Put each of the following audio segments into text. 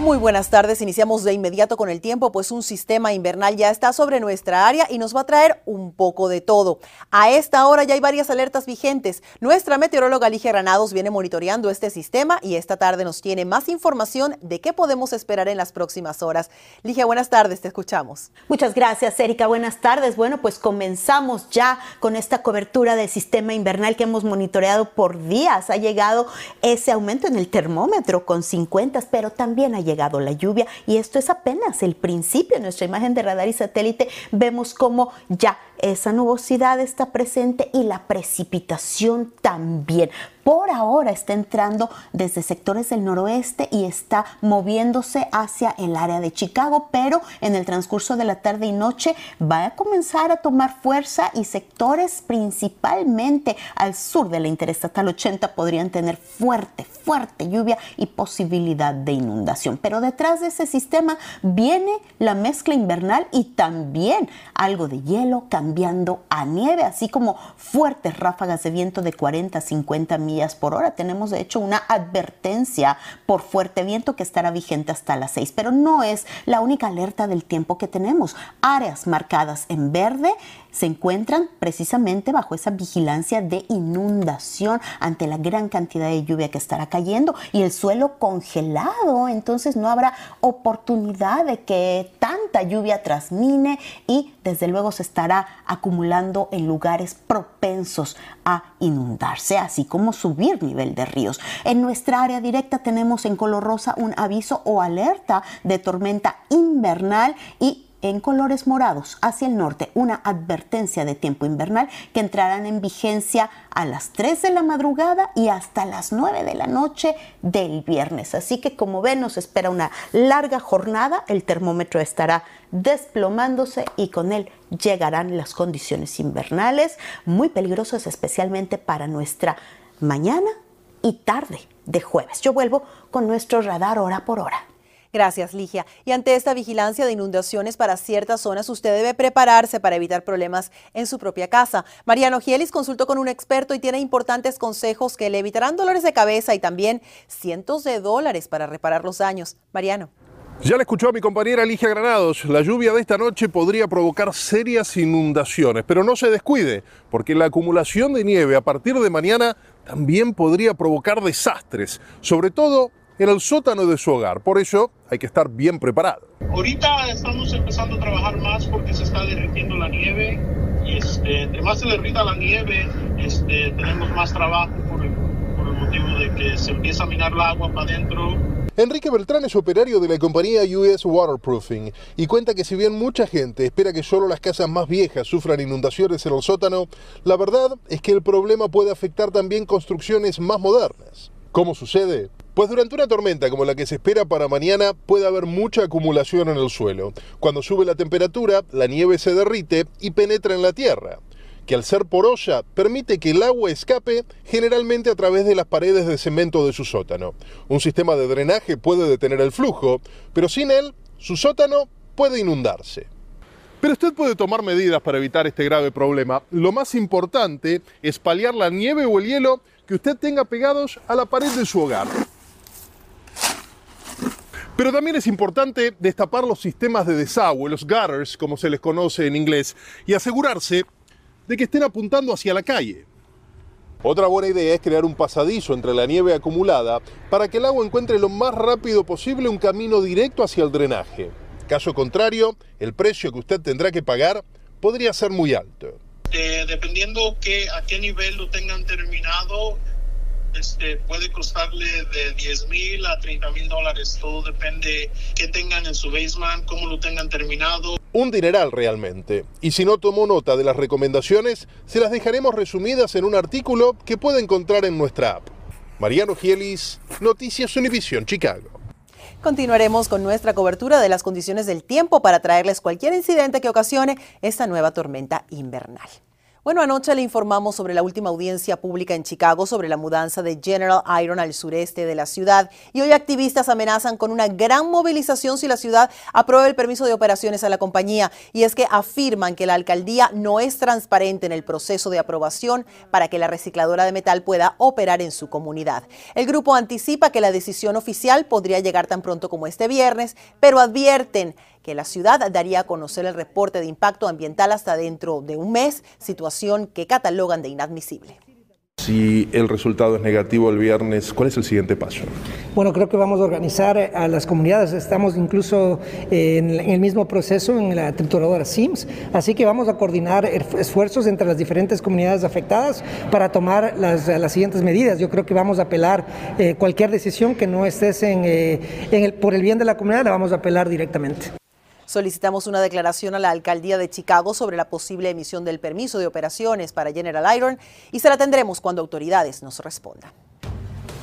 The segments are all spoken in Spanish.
Muy buenas tardes. Iniciamos de inmediato con el tiempo, pues un sistema invernal ya está sobre nuestra área y nos va a traer un poco de todo. A esta hora ya hay varias alertas vigentes. Nuestra meteoróloga Ligia Granados viene monitoreando este sistema y esta tarde nos tiene más información de qué podemos esperar en las próximas horas. Ligia, buenas tardes, te escuchamos. Muchas gracias, Erika. Buenas tardes. Bueno, pues comenzamos ya con esta cobertura del sistema invernal que hemos monitoreado por días. Ha llegado ese aumento en el termómetro con 50, pero también ha llegado la lluvia y esto es apenas el principio. En nuestra imagen de radar y satélite vemos cómo ya esa nubosidad está presente y la precipitación también. Por ahora está entrando desde sectores del noroeste y está moviéndose hacia el área de Chicago, pero en el transcurso de la tarde y noche va a comenzar a tomar fuerza y sectores principalmente al sur de la Interestatal 80 podrían tener fuerte, fuerte lluvia y posibilidad de inundación. Pero detrás de ese sistema viene la mezcla invernal y también algo de hielo, cambiando a nieve, así como fuertes ráfagas de viento de 40 a 50 millas por hora. Tenemos de hecho una advertencia por fuerte viento que estará vigente hasta las 6, pero no es la única alerta del tiempo que tenemos. Áreas marcadas en verde se encuentran precisamente bajo esa vigilancia de inundación ante la gran cantidad de lluvia que estará cayendo y el suelo congelado, entonces no habrá oportunidad de que tanta lluvia trasmine y desde luego se estará acumulando en lugares propensos a inundarse, así como subir nivel de ríos. En nuestra área directa tenemos en color rosa un aviso o alerta de tormenta invernal y en colores morados hacia el norte una advertencia de tiempo invernal que entrarán en vigencia a las 3 de la madrugada y hasta las 9 de la noche del viernes. Así que como ven nos espera una larga jornada, el termómetro estará desplomándose y con él llegarán las condiciones invernales muy peligrosas especialmente para nuestra mañana y tarde de jueves. Yo vuelvo con nuestro radar hora por hora. Gracias, Ligia. Y ante esta vigilancia de inundaciones para ciertas zonas, usted debe prepararse para evitar problemas en su propia casa. Mariano Gielis consultó con un experto y tiene importantes consejos que le evitarán dolores de cabeza y también cientos de dólares para reparar los daños. Mariano. Ya le escuchó a mi compañera Ligia Granados. La lluvia de esta noche podría provocar serias inundaciones, pero no se descuide, porque la acumulación de nieve a partir de mañana también podría provocar desastres, sobre todo en el sótano de su hogar. Por eso hay que estar bien preparado. Ahorita estamos empezando a trabajar más porque se está derritiendo la nieve y este, más se derrita la nieve, este, tenemos más trabajo por el, por el motivo de que se empieza a minar el agua para adentro. Enrique Beltrán es operario de la compañía US Waterproofing y cuenta que si bien mucha gente espera que solo las casas más viejas sufran inundaciones en el sótano, la verdad es que el problema puede afectar también construcciones más modernas. ¿Cómo sucede? Pues durante una tormenta como la que se espera para mañana puede haber mucha acumulación en el suelo. Cuando sube la temperatura, la nieve se derrite y penetra en la tierra, que al ser porosa permite que el agua escape generalmente a través de las paredes de cemento de su sótano. Un sistema de drenaje puede detener el flujo, pero sin él, su sótano puede inundarse. Pero usted puede tomar medidas para evitar este grave problema. Lo más importante es paliar la nieve o el hielo que usted tenga pegados a la pared de su hogar. Pero también es importante destapar los sistemas de desagüe, los gutters, como se les conoce en inglés, y asegurarse de que estén apuntando hacia la calle. Otra buena idea es crear un pasadizo entre la nieve acumulada para que el agua encuentre lo más rápido posible un camino directo hacia el drenaje. Caso contrario, el precio que usted tendrá que pagar podría ser muy alto. Eh, dependiendo que, a qué nivel lo tengan terminado, este, puede costarle de 10 mil a 30 mil dólares. Todo depende qué tengan en su basement, cómo lo tengan terminado. Un dineral realmente. Y si no tomó nota de las recomendaciones, se las dejaremos resumidas en un artículo que puede encontrar en nuestra app. Mariano Gielis, Noticias Univision Chicago. Continuaremos con nuestra cobertura de las condiciones del tiempo para traerles cualquier incidente que ocasione esta nueva tormenta invernal. Bueno, anoche le informamos sobre la última audiencia pública en Chicago sobre la mudanza de General Iron al sureste de la ciudad y hoy activistas amenazan con una gran movilización si la ciudad aprueba el permiso de operaciones a la compañía y es que afirman que la alcaldía no es transparente en el proceso de aprobación para que la recicladora de metal pueda operar en su comunidad. El grupo anticipa que la decisión oficial podría llegar tan pronto como este viernes, pero advierten que la ciudad daría a conocer el reporte de impacto ambiental hasta dentro de un mes, situación que catalogan de inadmisible. Si el resultado es negativo el viernes, ¿cuál es el siguiente paso? Bueno, creo que vamos a organizar a las comunidades. Estamos incluso en el mismo proceso en la trituradora SIMS, así que vamos a coordinar esfuerzos entre las diferentes comunidades afectadas para tomar las, las siguientes medidas. Yo creo que vamos a apelar eh, cualquier decisión que no estés en, eh, en el, por el bien de la comunidad, la vamos a apelar directamente. Solicitamos una declaración a la alcaldía de Chicago sobre la posible emisión del permiso de operaciones para General Iron y se la tendremos cuando autoridades nos respondan.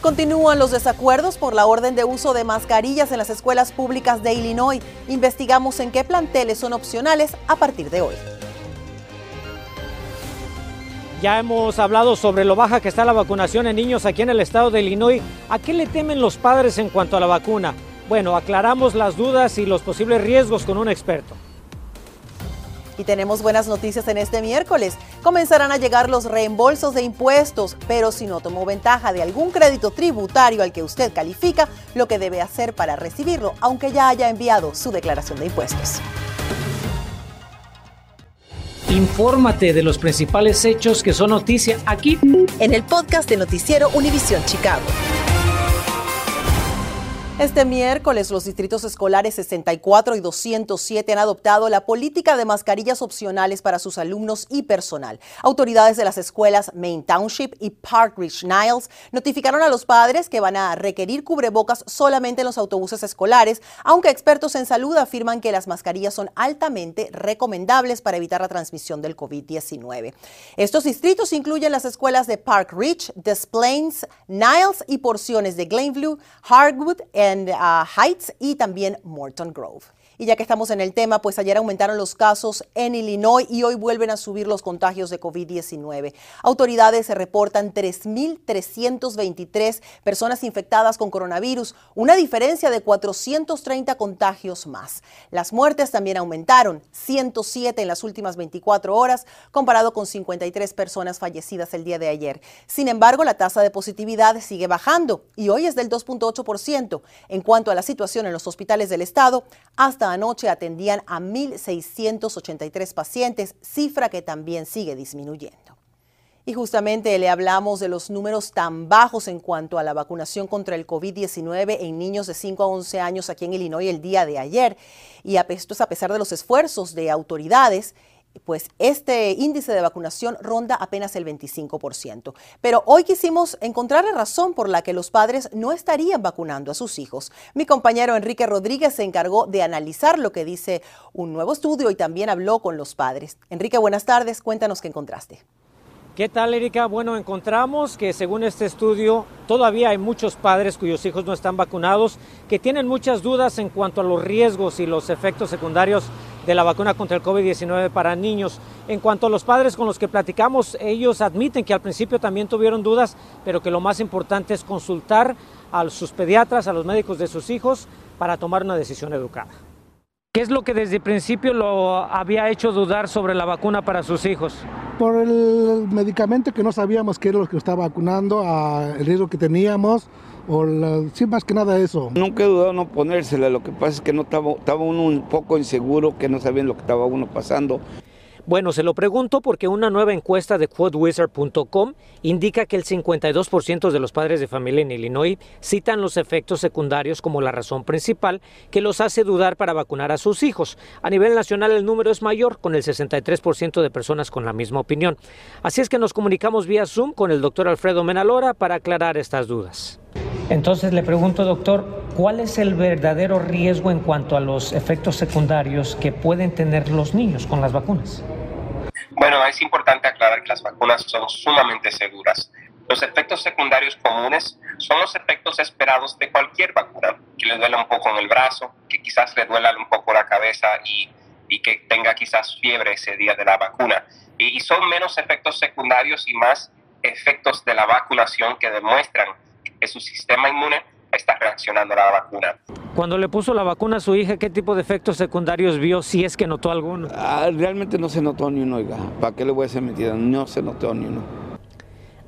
Continúan los desacuerdos por la orden de uso de mascarillas en las escuelas públicas de Illinois. Investigamos en qué planteles son opcionales a partir de hoy. Ya hemos hablado sobre lo baja que está la vacunación en niños aquí en el estado de Illinois. ¿A qué le temen los padres en cuanto a la vacuna? Bueno, aclaramos las dudas y los posibles riesgos con un experto. Y tenemos buenas noticias en este miércoles. Comenzarán a llegar los reembolsos de impuestos, pero si no tomó ventaja de algún crédito tributario al que usted califica, lo que debe hacer para recibirlo, aunque ya haya enviado su declaración de impuestos. Infórmate de los principales hechos que son noticia aquí en el podcast de Noticiero Univisión Chicago. Este miércoles los distritos escolares 64 y 207 han adoptado la política de mascarillas opcionales para sus alumnos y personal. Autoridades de las escuelas Main Township y Park Ridge Niles notificaron a los padres que van a requerir cubrebocas solamente en los autobuses escolares, aunque expertos en salud afirman que las mascarillas son altamente recomendables para evitar la transmisión del COVID-19. Estos distritos incluyen las escuelas de Park Ridge, Des Plaines, Niles y porciones de Glenview, Hardwood, en uh, Heights y también Morton Grove. Y ya que estamos en el tema, pues ayer aumentaron los casos en Illinois y hoy vuelven a subir los contagios de COVID-19. Autoridades se reportan 3.323 personas infectadas con coronavirus, una diferencia de 430 contagios más. Las muertes también aumentaron, 107 en las últimas 24 horas, comparado con 53 personas fallecidas el día de ayer. Sin embargo, la tasa de positividad sigue bajando y hoy es del 2.8%. En cuanto a la situación en los hospitales del estado, hasta anoche atendían a 1.683 pacientes, cifra que también sigue disminuyendo. Y justamente le hablamos de los números tan bajos en cuanto a la vacunación contra el COVID-19 en niños de 5 a 11 años aquí en Illinois el día de ayer. Y esto es a pesar de los esfuerzos de autoridades pues este índice de vacunación ronda apenas el 25%. Pero hoy quisimos encontrar la razón por la que los padres no estarían vacunando a sus hijos. Mi compañero Enrique Rodríguez se encargó de analizar lo que dice un nuevo estudio y también habló con los padres. Enrique, buenas tardes. Cuéntanos qué encontraste. ¿Qué tal, Erika? Bueno, encontramos que según este estudio todavía hay muchos padres cuyos hijos no están vacunados que tienen muchas dudas en cuanto a los riesgos y los efectos secundarios de la vacuna contra el COVID-19 para niños. En cuanto a los padres con los que platicamos, ellos admiten que al principio también tuvieron dudas, pero que lo más importante es consultar a sus pediatras, a los médicos de sus hijos, para tomar una decisión educada. ¿Qué es lo que desde el principio lo había hecho dudar sobre la vacuna para sus hijos? Por el medicamento que no sabíamos qué era lo que estaba vacunando, el riesgo que teníamos, o sí, más que nada eso. Nunca he dudado no ponérsela, lo que pasa es que no estaba, estaba uno un poco inseguro, que no sabían lo que estaba uno pasando. Bueno, se lo pregunto porque una nueva encuesta de quoteWizard.com indica que el 52% de los padres de familia en Illinois citan los efectos secundarios como la razón principal que los hace dudar para vacunar a sus hijos. A nivel nacional el número es mayor, con el 63% de personas con la misma opinión. Así es que nos comunicamos vía Zoom con el doctor Alfredo Menalora para aclarar estas dudas. Entonces le pregunto, doctor, ¿cuál es el verdadero riesgo en cuanto a los efectos secundarios que pueden tener los niños con las vacunas? Bueno, es importante aclarar que las vacunas son sumamente seguras. Los efectos secundarios comunes son los efectos esperados de cualquier vacuna, que le duela un poco en el brazo, que quizás le duela un poco la cabeza y, y que tenga quizás fiebre ese día de la vacuna. y son menos efectos secundarios y más efectos de la vacunación que demuestran que su sistema inmune está reaccionando a la vacuna. Cuando le puso la vacuna a su hija, ¿qué tipo de efectos secundarios vio, si es que notó alguno? Ah, realmente no se notó ni uno, oiga. ¿Para qué le voy a hacer mentira? No se notó ni uno.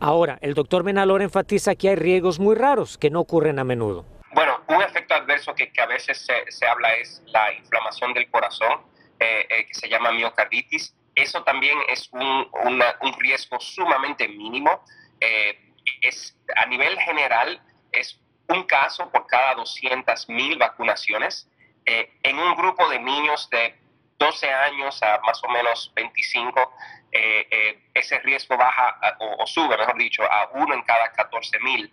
Ahora, el doctor Menalor enfatiza que hay riesgos muy raros que no ocurren a menudo. Bueno, un efecto adverso que, que a veces se, se, habla es la inflamación del corazón, eh, eh, que se llama miocarditis. Eso también es un, una, un riesgo sumamente mínimo. Eh, es, a nivel general, es un caso por cada 200 mil vacunaciones. Eh, en un grupo de niños de 12 años a más o menos 25, eh, eh, ese riesgo baja o, sube, mejor dicho, a uno en cada 14 mil.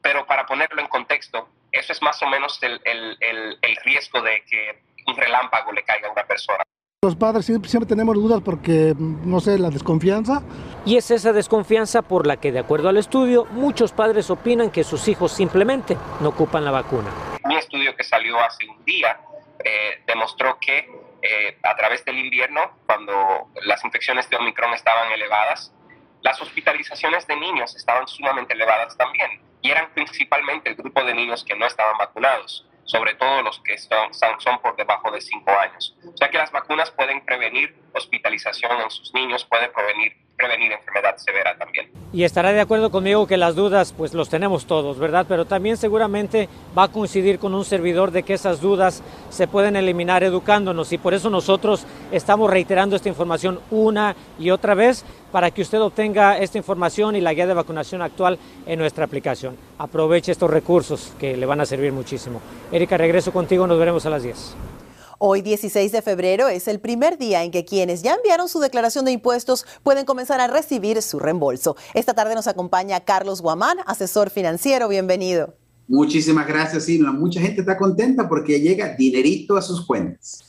Pero para ponerlo en contexto, eso es más o menos el, el riesgo de que un relámpago le caiga a una persona. Los padres siempre, siempre, tenemos dudas porque, no sé, la desconfianza. Y es esa desconfianza por la que, de acuerdo al estudio, muchos padres opinan que sus hijos simplemente no ocupan la vacuna. Un estudio que salió hace un día eh, demostró que eh, a través del invierno, cuando las infecciones de Omicron estaban elevadas, las hospitalizaciones de niños estaban sumamente elevadas también. Y eran principalmente el grupo de niños que no estaban vacunados sobre todo los que son, son por debajo de 5 años. O sea que las vacunas pueden prevenir hospitalización en sus niños, prevenir, prevenir enfermedad severa también. Y estará de acuerdo conmigo que las dudas pues los tenemos todos, ¿verdad? Pero también seguramente va a coincidir con un servidor de que esas dudas se pueden eliminar educándonos y por eso nosotros estamos reiterando esta información una y otra vez para que usted obtenga esta información y la guía de vacunación actual en nuestra aplicación. Aproveche estos recursos que le van a servir muchísimo. Erika, regreso contigo, nos veremos a las 10. Hoy 16 de febrero es el primer día en que quienes ya enviaron su declaración de impuestos pueden comenzar a recibir su reembolso. Esta tarde nos acompaña Carlos Guamán, asesor financiero. Bienvenido. Muchísimas gracias, Silvia. Mucha gente está contenta porque llega dinerito a sus cuentas.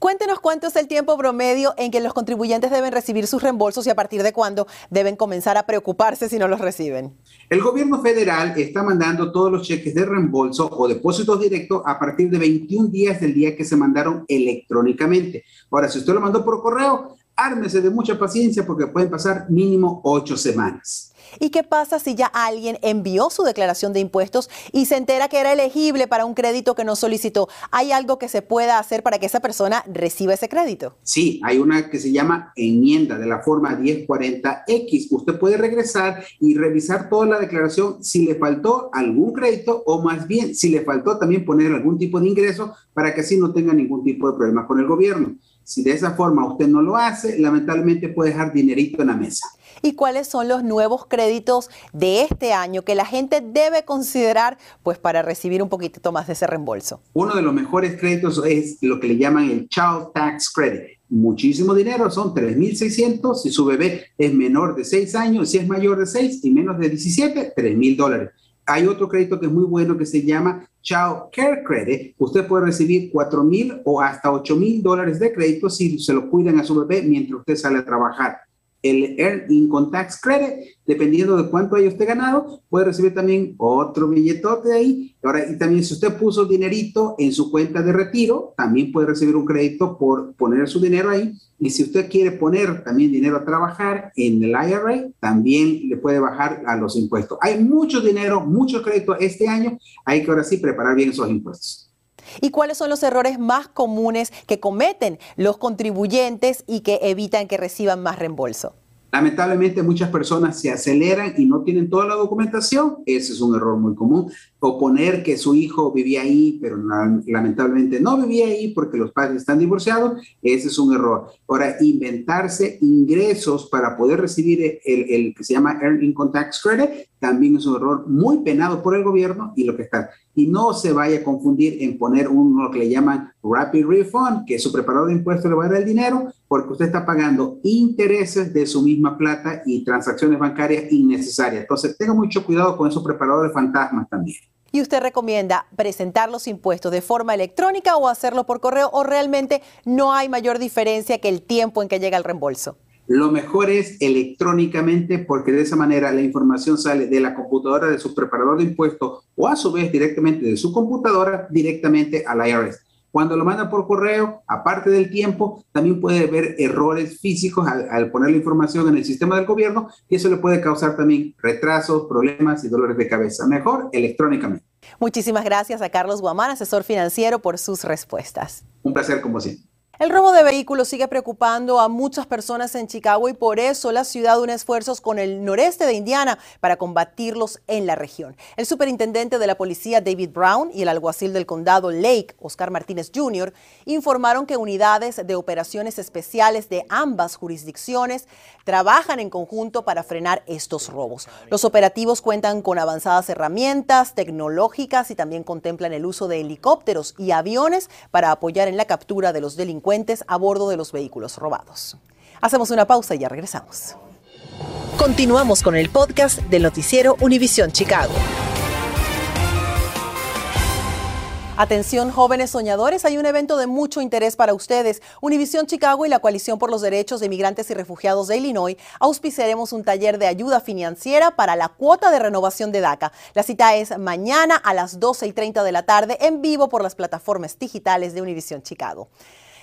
Cuéntenos cuánto es el tiempo promedio en que los contribuyentes deben recibir sus reembolsos y a partir de cuándo deben comenzar a preocuparse si no los reciben. El gobierno federal está mandando todos los cheques de reembolso o depósitos directos a partir de 21 días del día que se mandaron electrónicamente. Ahora, si usted lo mandó por correo, ármese de mucha paciencia porque pueden pasar mínimo ocho semanas. ¿Y qué pasa si ya alguien envió su declaración de impuestos y se entera que era elegible para un crédito que no solicitó? ¿Hay algo que se pueda hacer para que esa persona reciba ese crédito? Sí, hay una que se llama enmienda de la forma 1040X. Usted puede regresar y revisar toda la declaración si le faltó algún crédito o más bien si le faltó también poner algún tipo de ingreso para que así no tenga ningún tipo de problema con el gobierno. Si de esa forma usted no lo hace, lamentablemente puede dejar dinerito en la mesa y cuáles son los nuevos créditos de este año que la gente debe considerar pues para recibir un poquitito más de ese reembolso. Uno de los mejores créditos es lo que le llaman el Child Tax Credit. Muchísimo dinero, son 3.600 si su bebé es menor de 6 años, si es mayor de 6 y menos de 17, 3.000 dólares. Hay otro crédito que es muy bueno que se llama Child Care Credit. Usted puede recibir 4 mil o hasta 8 mil dólares de crédito si se lo cuidan a su bebé mientras usted sale a trabajar el Earned Income Tax Credit, dependiendo de cuánto haya usted ganado, puede recibir también otro billetote ahí. Ahora, y también si usted puso dinerito en su cuenta de retiro, también puede recibir un crédito por poner su dinero ahí. Y si usted quiere poner también dinero a trabajar en el IRA, también le puede bajar a los impuestos. Hay mucho dinero, mucho crédito este año. Hay que ahora sí preparar bien esos impuestos y cuáles son los errores más comunes que cometen los contribuyentes y que evitan que reciban más reembolso. Lamentablemente muchas personas se aceleran y no tienen toda la documentación. Ese es un error muy común. O poner que su hijo vivía ahí, pero lamentablemente no vivía ahí porque los padres están divorciados. Ese es un error. Ahora, inventarse ingresos para poder recibir el, el que se llama Earned Income Tax Credit también es un error muy penado por el gobierno y lo que está. Y no se vaya a confundir en poner uno lo que le llaman Rapid Refund, que su preparador de impuestos le va a dar el dinero porque usted está pagando intereses de su misma plata y transacciones bancarias innecesarias. Entonces, tenga mucho cuidado con esos preparadores fantasmas también. ¿Y usted recomienda presentar los impuestos de forma electrónica o hacerlo por correo o realmente no hay mayor diferencia que el tiempo en que llega el reembolso? Lo mejor es electrónicamente porque de esa manera la información sale de la computadora de su preparador de impuestos o a su vez directamente de su computadora directamente al IRS. Cuando lo manda por correo, aparte del tiempo, también puede haber errores físicos al, poner la información en el sistema del gobierno y eso le puede causar también retrasos, problemas y dolores de cabeza. Mejor electrónicamente. Muchísimas gracias a Carlos Guamán, asesor financiero, por sus respuestas. Un placer como siempre. El robo de vehículos sigue preocupando a muchas personas en Chicago y por eso la ciudad une esfuerzos con el noreste de Indiana para combatirlos en la región. El superintendente de la policía David Brown y el alguacil del condado Lake, Oscar Martínez Jr., informaron que unidades de operaciones especiales de ambas jurisdicciones trabajan en conjunto para frenar estos robos. Los operativos cuentan con avanzadas herramientas tecnológicas y también contemplan el uso de helicópteros y aviones para apoyar en la captura de los a bordo de los vehículos robados. Hacemos una pausa y ya regresamos. Continuamos con el podcast del noticiero Univisión Chicago. Atención jóvenes soñadores, hay un evento de mucho interés para ustedes. Univisión Chicago y la Coalición por los Derechos de Inmigrantes y Refugiados de Illinois auspiciaremos un taller de ayuda financiera para la cuota de renovación de DACA. La cita es mañana a las 12 y 30 de la tarde en vivo por las plataformas digitales de Univisión Chicago.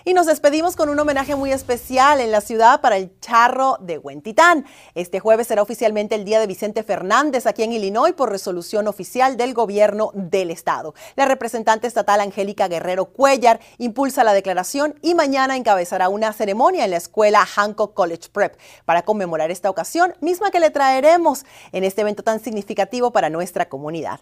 Y nos despedimos con un homenaje muy especial en la ciudad para el charro de Huentitán. Este jueves será oficialmente el día de Vicente Fernández aquí en Illinois por resolución oficial del gobierno del estado. La representante estatal Angélica Guerrero Cuellar impulsa la declaración y mañana encabezará una ceremonia en la escuela Hancock College Prep para conmemorar esta ocasión, misma que le traeremos en este evento tan significativo para nuestra comunidad.